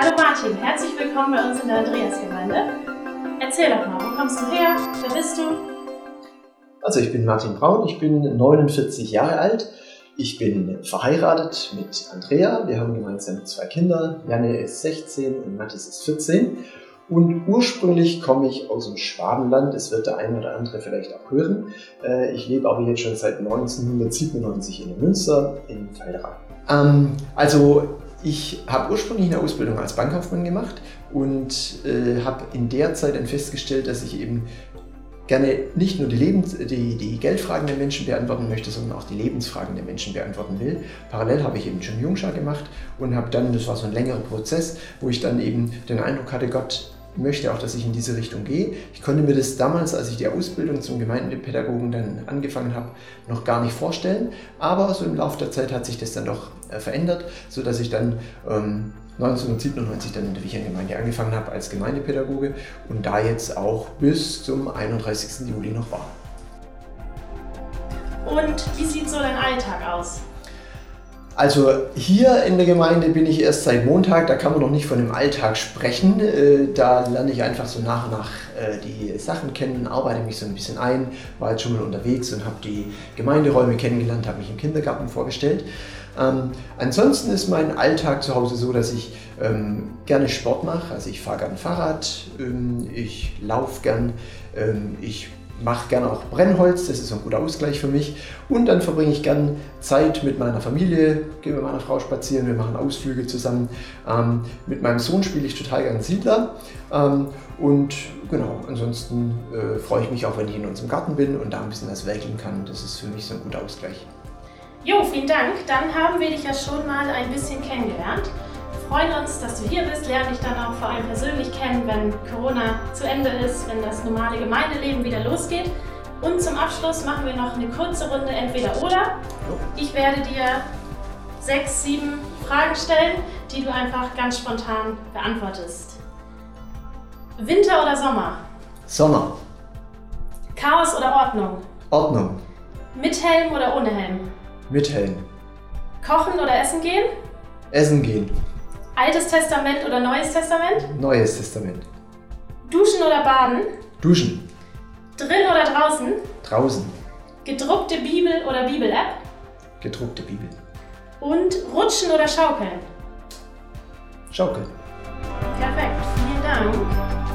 Hallo Martin, herzlich willkommen bei uns in der Andreasgemeinde. Erzähl doch mal, wo kommst du her? Wer bist du? Also ich bin Martin Braun, ich bin 49 Jahre alt. Ich bin verheiratet mit Andrea. Wir haben gemeinsam zwei Kinder. Janne ist 16 und Mathis ist 14. Und ursprünglich komme ich aus dem Schwabenland. Das wird der eine oder andere vielleicht auch hören. Äh, ich lebe aber jetzt schon seit 1997 in Münster in Feldera. Ähm, also ich habe ursprünglich eine Ausbildung als Bankkaufmann gemacht und äh, habe in der Zeit dann festgestellt, dass ich eben gerne nicht nur die, Lebens-, die, die Geldfragen der Menschen beantworten möchte, sondern auch die Lebensfragen der Menschen beantworten will. Parallel habe ich eben schon Jungschar gemacht und habe dann, das war so ein längerer Prozess, wo ich dann eben den Eindruck hatte, Gott möchte auch, dass ich in diese Richtung gehe. Ich konnte mir das damals, als ich die Ausbildung zum Gemeindepädagogen dann angefangen habe, noch gar nicht vorstellen. Aber so im Laufe der Zeit hat sich das dann doch äh, verändert, sodass ich dann ähm, 1997 dann in der Wicherngemeinde angefangen habe als Gemeindepädagoge und da jetzt auch bis zum 31. Juli noch war. Und wie sieht so dein Alltag aus? Also hier in der Gemeinde bin ich erst seit Montag, da kann man noch nicht von dem Alltag sprechen. Äh, da lerne ich einfach so nach und nach äh, die Sachen kennen, arbeite mich so ein bisschen ein, war jetzt schon mal unterwegs und habe die Gemeinderäume kennengelernt, habe mich im Kindergarten vorgestellt. Ähm, ansonsten ist mein Alltag zu Hause so, dass ich ähm, gerne Sport mache. Also ich fahre gern Fahrrad, ähm, ich laufe gern, ähm, ich mache gerne auch Brennholz, das ist ein guter Ausgleich für mich. Und dann verbringe ich gern Zeit mit meiner Familie, gehe mit meiner Frau spazieren, wir machen Ausflüge zusammen. Ähm, mit meinem Sohn spiele ich total gern Siedler. Ähm, und genau, ansonsten äh, freue ich mich auch, wenn ich in unserem Garten bin und da ein bisschen was werkeln kann. Das ist für mich so ein guter Ausgleich. Jo, vielen Dank. Dann haben wir dich ja schon mal ein bisschen kennengelernt freuen uns, dass du hier bist, lernen dich dann auch vor allem persönlich kennen, wenn Corona zu Ende ist, wenn das normale Gemeindeleben wieder losgeht. Und zum Abschluss machen wir noch eine kurze Runde entweder oder. Ich werde dir sechs, sieben Fragen stellen, die du einfach ganz spontan beantwortest. Winter oder Sommer? Sommer. Chaos oder Ordnung? Ordnung. Mit Helm oder ohne Helm? Mit Helm. Kochen oder essen gehen? Essen gehen. Altes Testament oder Neues Testament? Neues Testament. Duschen oder baden? Duschen. Drin oder draußen? Draußen. Gedruckte Bibel oder Bibel-App? Gedruckte Bibel. Und rutschen oder schaukeln? Schaukeln. Perfekt, vielen Dank.